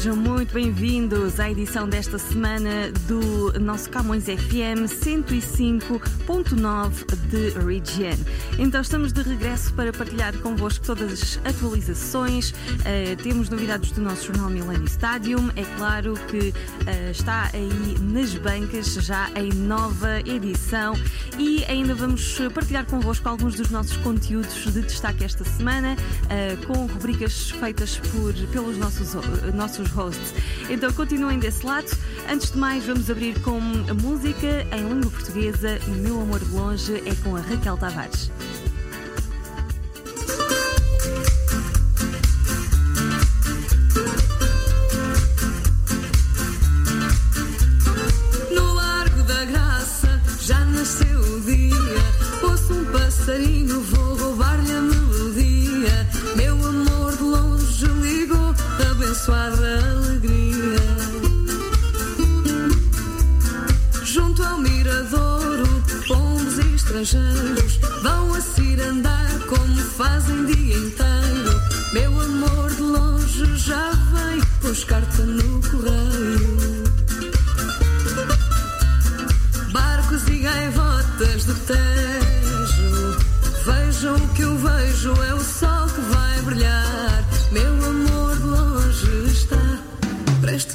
sejam muito bem-vindos à edição desta semana do nosso Camões FM 105.9 de Region. Então estamos de regresso para partilhar convosco todas as atualizações. Uh, temos novidades do nosso jornal Millennium Stadium. É claro que uh, está aí nas bancas já em nova edição e ainda vamos partilhar convosco alguns dos nossos conteúdos de destaque esta semana uh, com rubricas feitas por, pelos nossos nossos hosts. Então continuem desse lado. Antes de mais, vamos abrir com a música em língua portuguesa. Meu Amor de Longe é com a Raquel Tavares.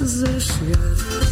Prestes a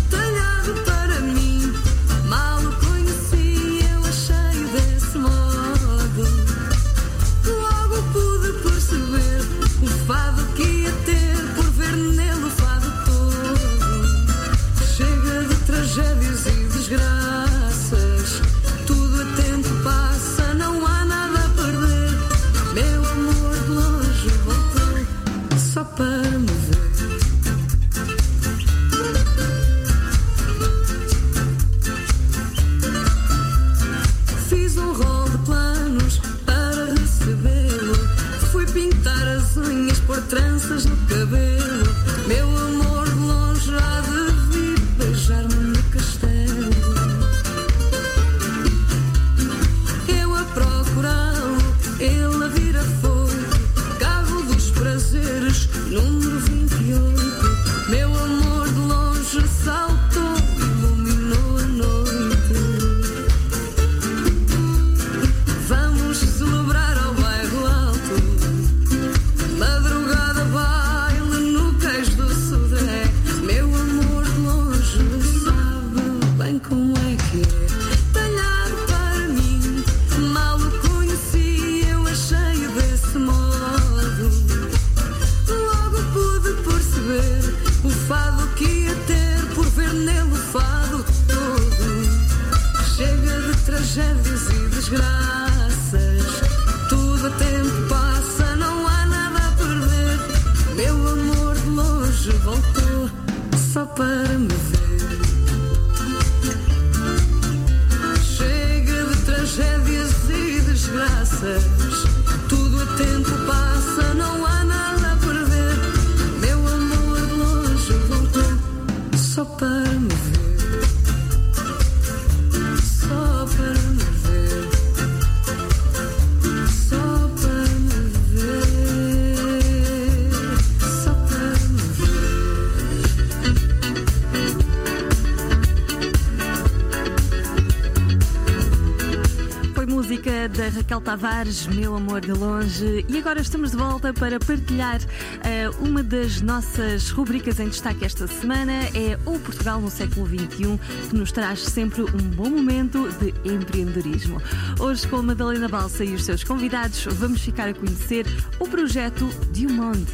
Meu Amor de Longe. E agora estamos de volta para partilhar eh, uma das nossas rubricas em destaque esta semana. É o Portugal no século XXI, que nos traz sempre um bom momento de empreendedorismo. Hoje, com a Madalena Balsa e os seus convidados, vamos ficar a conhecer o projeto Diumonde.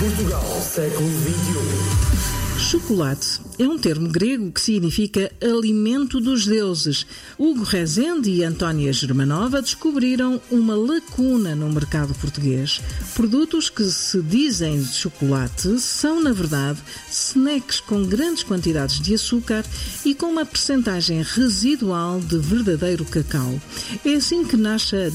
Portugal, século XXI. Chocolate é um termo grego que significa alimento dos deuses. Hugo Rezende e Antónia Germanova descobriram uma lacuna no mercado português. Produtos que se dizem de chocolate são, na verdade, snacks com grandes quantidades de açúcar e com uma percentagem residual de verdadeiro cacau. É assim que nasce a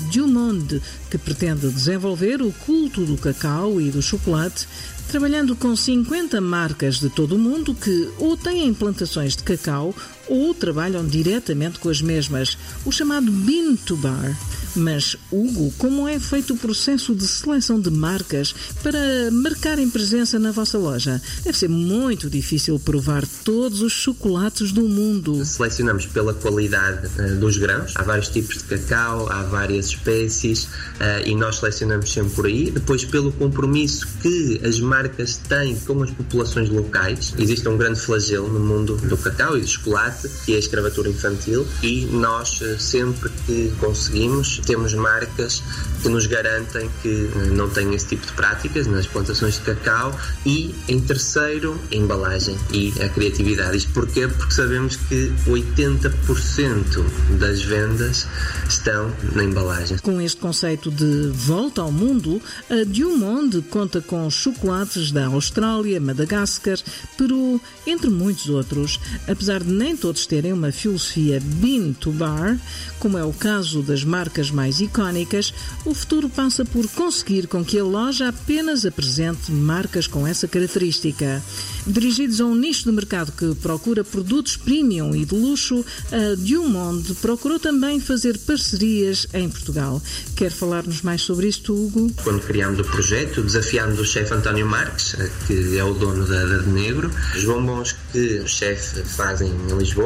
que pretende desenvolver o culto do cacau e do chocolate trabalhando com 50 marcas de todo o mundo que ou têm plantações de cacau ou trabalham diretamente com as mesmas, o chamado Bean to Bar. Mas, Hugo, como é feito o processo de seleção de marcas para marcarem presença na vossa loja? Deve ser muito difícil provar todos os chocolates do mundo. Selecionamos pela qualidade uh, dos grãos. Há vários tipos de cacau, há várias espécies uh, e nós selecionamos sempre por aí. Depois, pelo compromisso que as marcas têm com as populações locais. Existe um grande flagelo no mundo do cacau e do chocolate, que é a escravatura infantil, e nós, uh, sempre que conseguimos, temos marcas que nos garantem que eh, não têm esse tipo de práticas nas plantações de cacau e, em terceiro, a embalagem e a criatividade. Isto porquê? Porque sabemos que 80% das vendas estão na embalagem. Com este conceito de volta ao mundo, a Dumont conta com chocolates da Austrália, Madagascar, Peru, entre muitos outros. Apesar de nem todos terem uma filosofia bean to bar, como é o caso das marcas mais icónicas, o futuro passa por conseguir com que a loja apenas apresente marcas com essa característica. Dirigidos a um nicho de mercado que procura produtos premium e de luxo, a Dumont procurou também fazer parcerias em Portugal. Quer falar-nos mais sobre isto, Hugo? Quando criámos o projeto, desafiámos o chefe António Marques, que é o dono da, da de Negro, os bombons que o chefe faz em Lisboa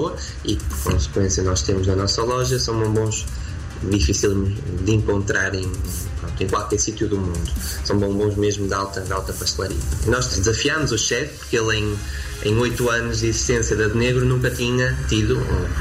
e, por consequência, nós temos na nossa loja são bombons difícil de encontrar em, pronto, em qualquer sítio do mundo. São bombons mesmo de alta, de alta pastelaria. Nós desafiámos o chefe porque ele em em oito anos de existência da de Negro nunca tinha tido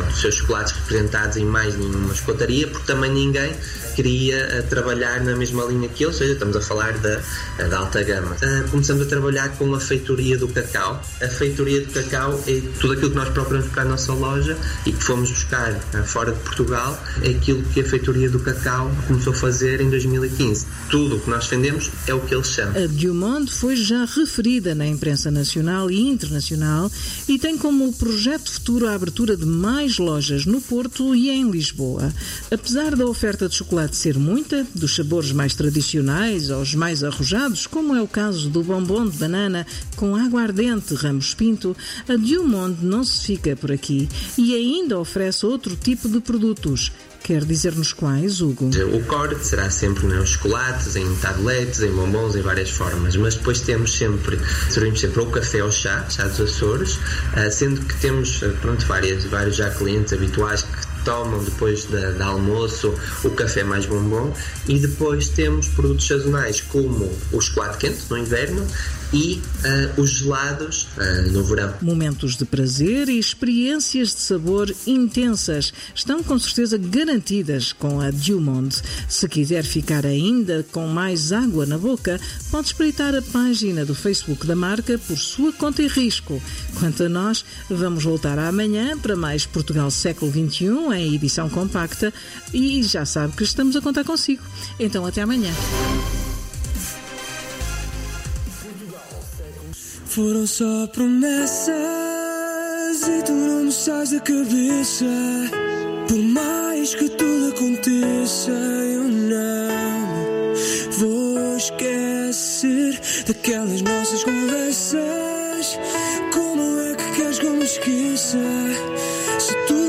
os seus chocolates representados em mais nenhuma escotaria, porque também ninguém queria uh, trabalhar na mesma linha que eu, ou seja, estamos a falar da, uh, da alta gama. Uh, começamos a trabalhar com a feitoria do cacau. A feitoria do cacau é tudo aquilo que nós procuramos para a nossa loja e que fomos buscar fora de Portugal, é aquilo que a feitoria do cacau começou a fazer em 2015. Tudo o que nós vendemos é o que eles chamam. A Dumont foi já referida na imprensa nacional e internacional e tem como projeto futuro a abertura de mais lojas no Porto e em Lisboa. Apesar da oferta de chocolate de ser muita, dos sabores mais tradicionais aos mais arrojados, como é o caso do bombom de banana com água ardente Ramos Pinto, a Dumont não se fica por aqui e ainda oferece outro tipo de produtos. Quer dizer-nos quais, Hugo? O corte será sempre nos chocolates, em tabletes, em bombons, em várias formas, mas depois temos sempre, servimos sempre o café ou chá, chá dos Açores, ah, sendo que temos pronto, várias, vários já clientes habituais que tomam depois de, de, almoço o café mais bombom e depois temos produtos sazonais como o chocolate quente no inverno e uh, os gelados uh, no verão. Momentos de prazer e experiências de sabor intensas estão com certeza garantidas com a Dumont. Se quiser ficar ainda com mais água na boca, pode espreitar a página do Facebook da marca por sua conta e risco. Quanto a nós, vamos voltar amanhã para mais Portugal século XXI em edição compacta e já sabe que estamos a contar consigo. Então até amanhã. Foram só promessas e tu não me sais da cabeça. Por mais que tudo aconteça, eu não vou esquecer daquelas nossas conversas. Como é que queres que eu me esqueça? Se tudo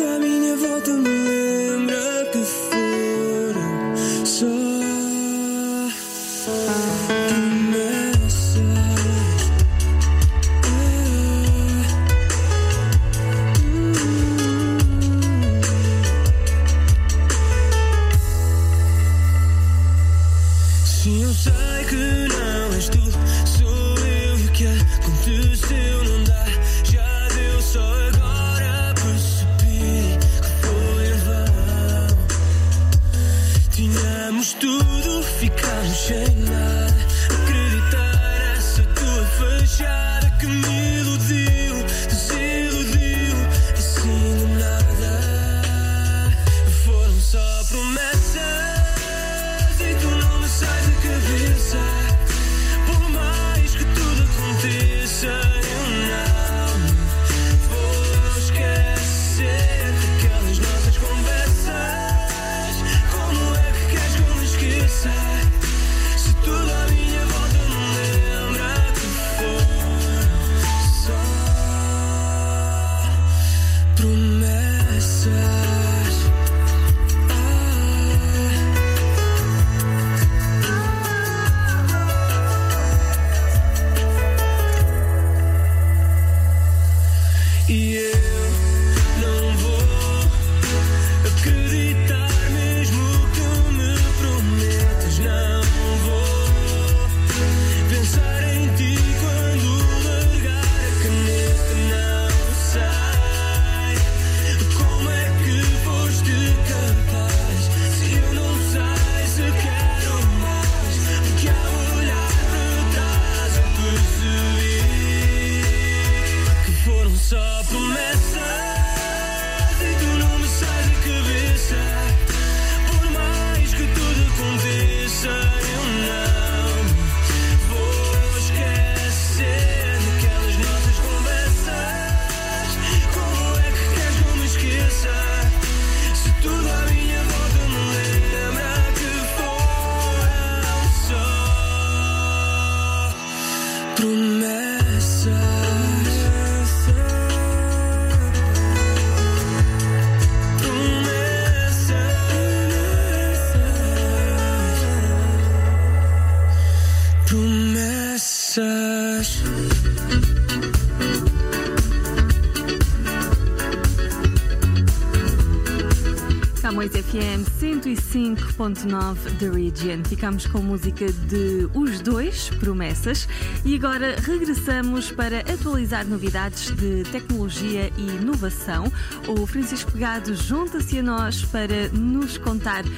105.9 The Region. Ficamos com música de Os Dois, Promessas, e agora regressamos para atualizar novidades de tecnologia e inovação. O Francisco Pegado junta-se a nós para nos contar uh,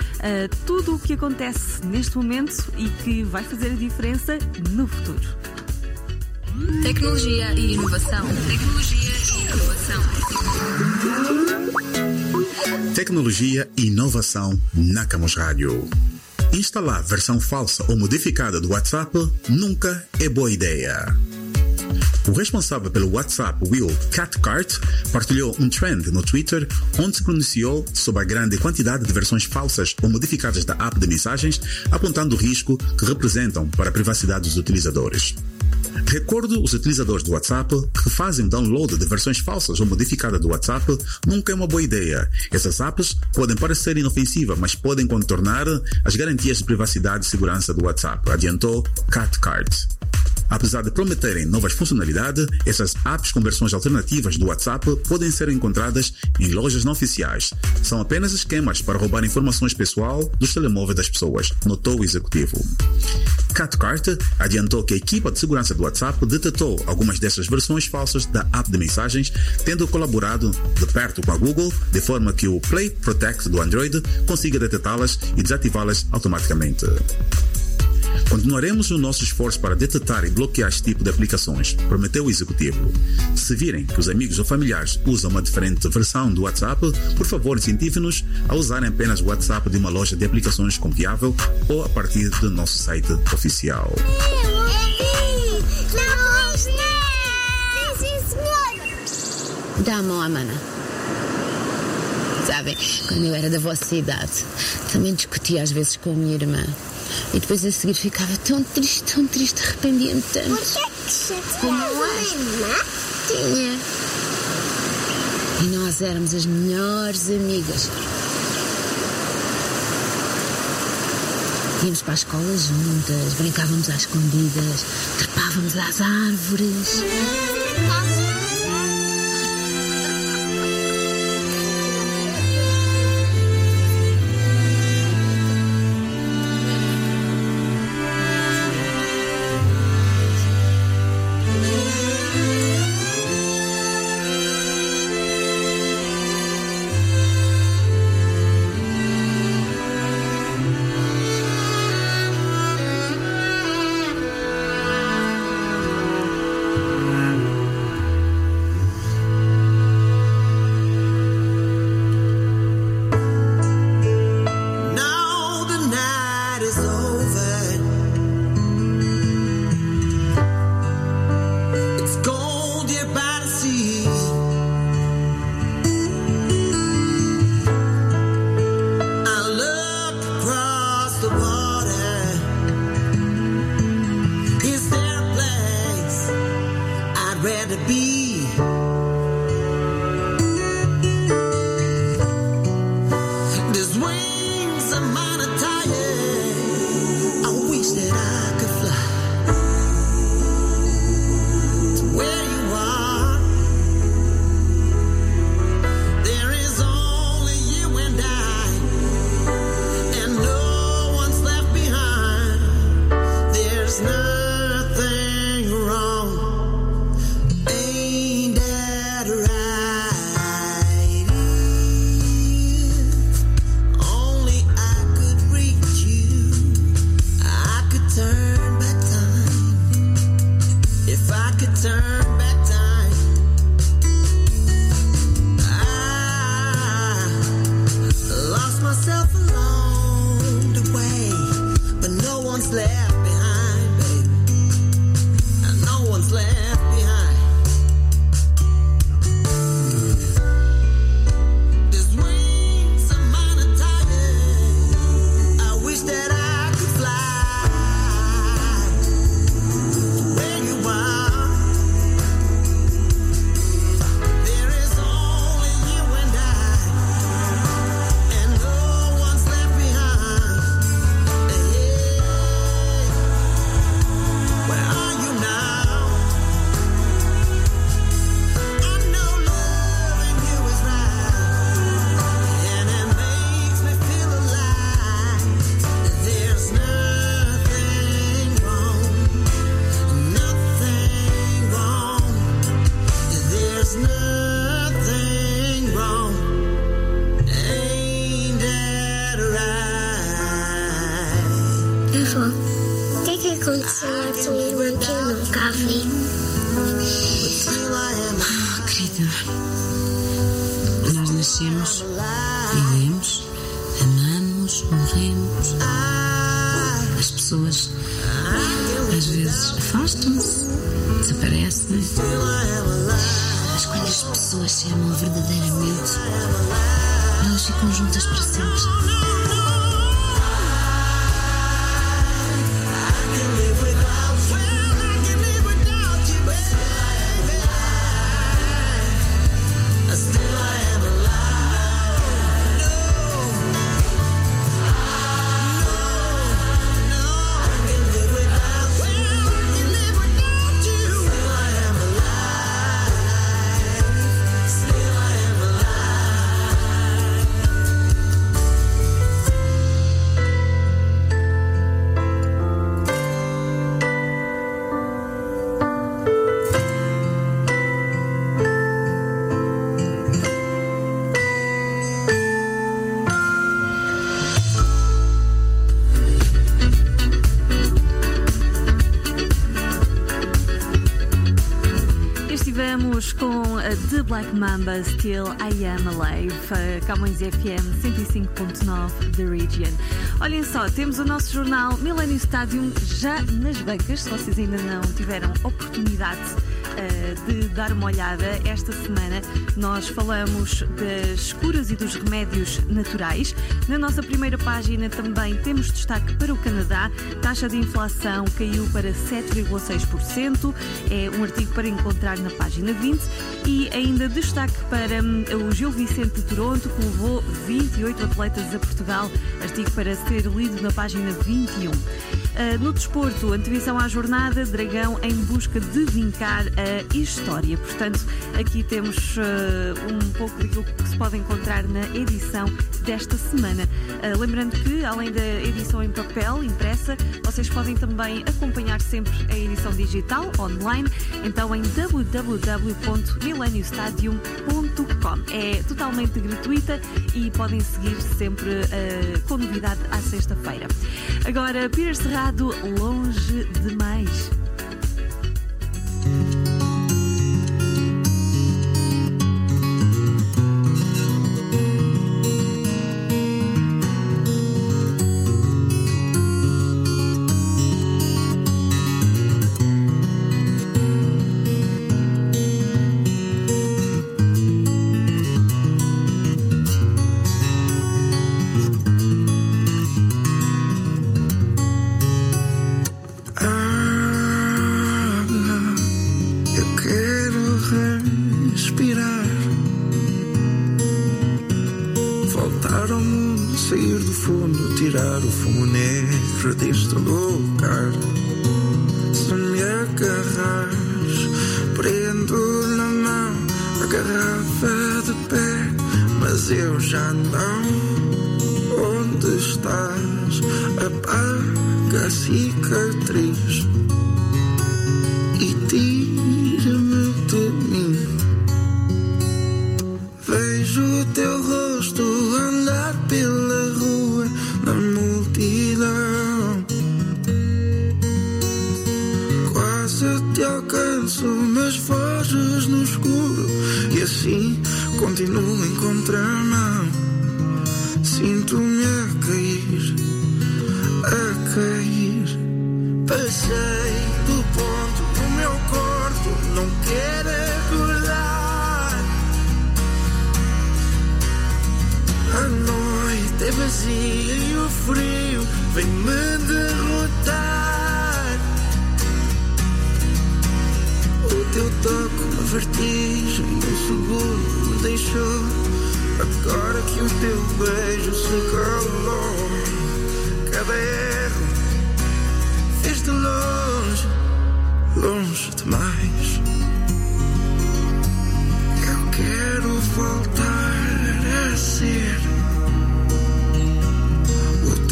tudo o que acontece neste momento e que vai fazer a diferença no futuro. Tecnologia e inovação. Tecnologia e inovação. Tecnologia e inovação na Camus Rádio. Instalar versão falsa ou modificada do WhatsApp nunca é boa ideia. O responsável pelo WhatsApp, Will Cathcart, partilhou um trend no Twitter onde se pronunciou sobre a grande quantidade de versões falsas ou modificadas da app de mensagens, apontando o risco que representam para a privacidade dos utilizadores. Recordo os utilizadores do WhatsApp que fazem download de versões falsas ou modificadas do WhatsApp nunca é uma boa ideia. Essas apps podem parecer inofensivas, mas podem contornar as garantias de privacidade e segurança do WhatsApp, adiantou CatCard. Apesar de prometerem novas funcionalidades, essas apps com versões alternativas do WhatsApp podem ser encontradas em lojas não oficiais. São apenas esquemas para roubar informações pessoal dos telemóveis das pessoas, notou o executivo. Cat Carter adiantou que a equipa de segurança do WhatsApp detectou algumas dessas versões falsas da app de mensagens, tendo colaborado de perto com a Google, de forma que o Play Protect do Android consiga detectá-las e desativá-las automaticamente. Continuaremos o nosso esforço para detectar e bloquear este tipo de aplicações, prometeu o executivo. Se virem que os amigos ou familiares usam uma diferente versão do WhatsApp, por favor incentive-nos a usarem apenas o WhatsApp de uma loja de aplicações confiável ou a partir do nosso site oficial. Dá a mão à mana. Sabem, quando eu era da vossa idade, também discutia às vezes com a minha irmã. E depois a seguir ficava tão triste, tão triste, arrependia-me tanto. Por que é que chateava? Tinha. E nós éramos as melhores amigas. Íamos para a escola juntas, brincávamos às escondidas, trepávamos às árvores. Juntas para sempre. The Black Mamba Still I Am Alive, Camões FM 105.9 The Region. Olhem só, temos o nosso jornal Millennium Stadium já nas bancas, se vocês ainda não tiveram oportunidade eh, de dar uma olhada. Esta semana nós falamos das curas e dos remédios naturais. Na nossa primeira página também temos destaque para o Canadá. Taxa de inflação caiu para 7,6%. É um artigo para encontrar na página 20. E ainda destaque para hum, o Gil Vicente de Toronto, que levou 28 atletas a Portugal. Artigo para ser lido na página 21. Uh, no desporto, antevisão à jornada, Dragão em busca de vincar a história. Portanto, aqui temos uh, um pouco daquilo que se pode encontrar na edição desta semana. Uh, lembrando que, além da edição em papel, impressa, vocês podem também acompanhar sempre a edição digital, online, então em www.mileniostadium.com. É totalmente gratuita e podem seguir sempre com novidade à sexta-feira. Agora, Peter Serrado longe demais. tirar o fumo negro deste lugar. Se me agarras, prendo na mão a garrafa de pé, mas eu já não. Onde estás? Apaga a cicatriz. e o frio vem me derrotar. O teu toque, uma vertigem, um seguro me deixou. Agora que o teu beijo se calou, cada erro fez de longe, longe demais. Eu quero voltar a ser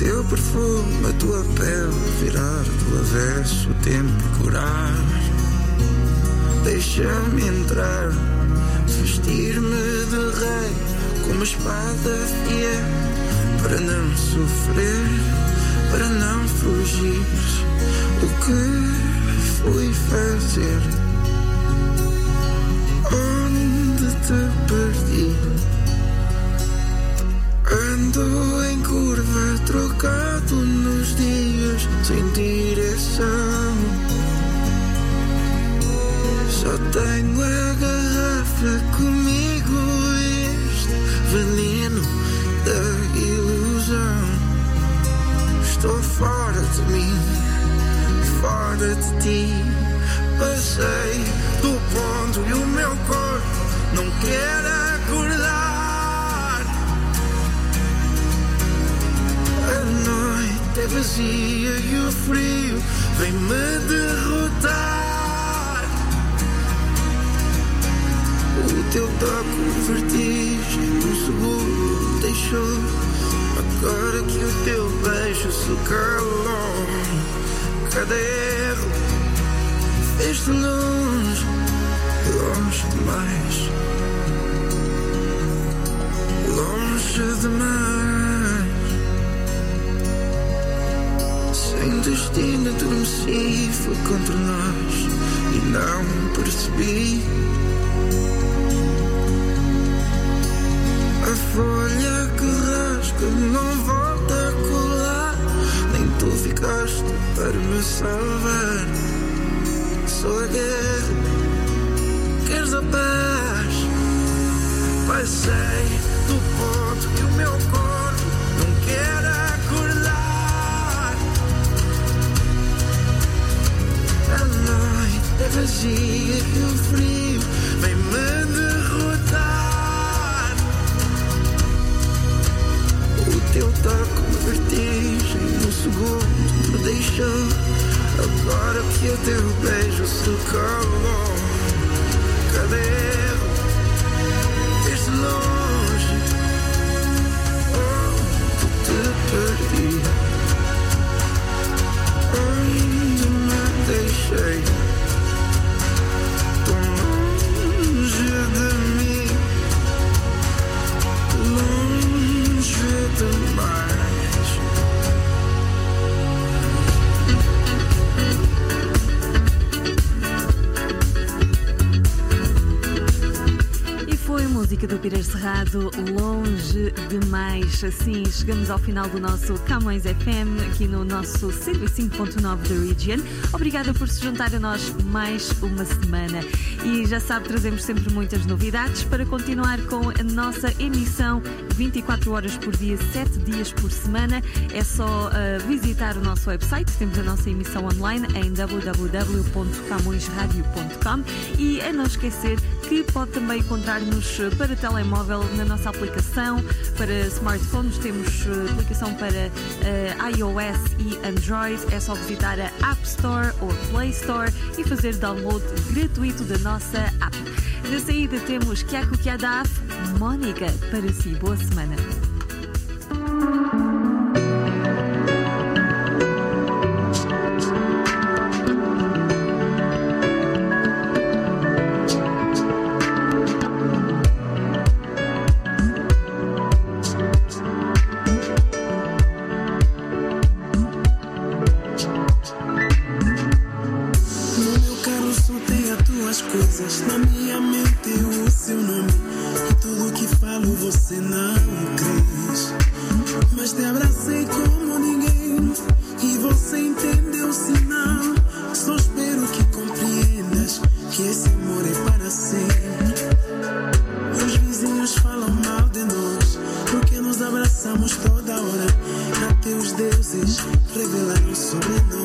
teu perfume, a tua pele, virar do avesso o tempo e curar. Deixa-me entrar, vestir-me de rei, com uma espada fiel, é, para não sofrer, para não fugir. O que fui fazer? Calou, cada erro fez-te longe, longe demais, longe demais. Sem destino adormeci, foi contra nós e não percebi. A folha que rasga não volta salvar. Sou a guerra, queres a paz? Passei do ponto que o meu corpo não quer acordar. A noite é vazia e o frio vem me derrotar. O teu toque vertigem no segundo me deixou. Agora que o teu beijo se calou, erro fez longe. Onde te perdi? Onde me deixei? Música do Pires Cerrado, longe demais. Assim, chegamos ao final do nosso Camões FM, aqui no nosso 105.9 da Region. Obrigada por se juntar a nós mais uma semana. E já sabe, trazemos sempre muitas novidades para continuar com a nossa emissão 24 horas por dia, 7 dias por semana. É só ah, visitar o nosso website, temos a nossa emissão online em www.camõesradio.com e a não esquecer que pode também encontrar-nos eh, para telemóvel na nossa aplicação, para smartphones, temos eh, aplicação para eh, iOS e Android. É só visitar a App Store ou Play Store e fazer download gratuito da nossa app. Na saída temos Kiako Kiadaf, Mónica, para si. Boa semana. As coisas. Na minha mente o seu nome. E tudo que falo você não crês. Mas te abracei como ninguém. E você entendeu o sinal. Só espero que compreendas que esse amor é para sempre. Os vizinhos falam mal de nós. Porque nos abraçamos toda hora. Até os deuses revelaram sobre nós.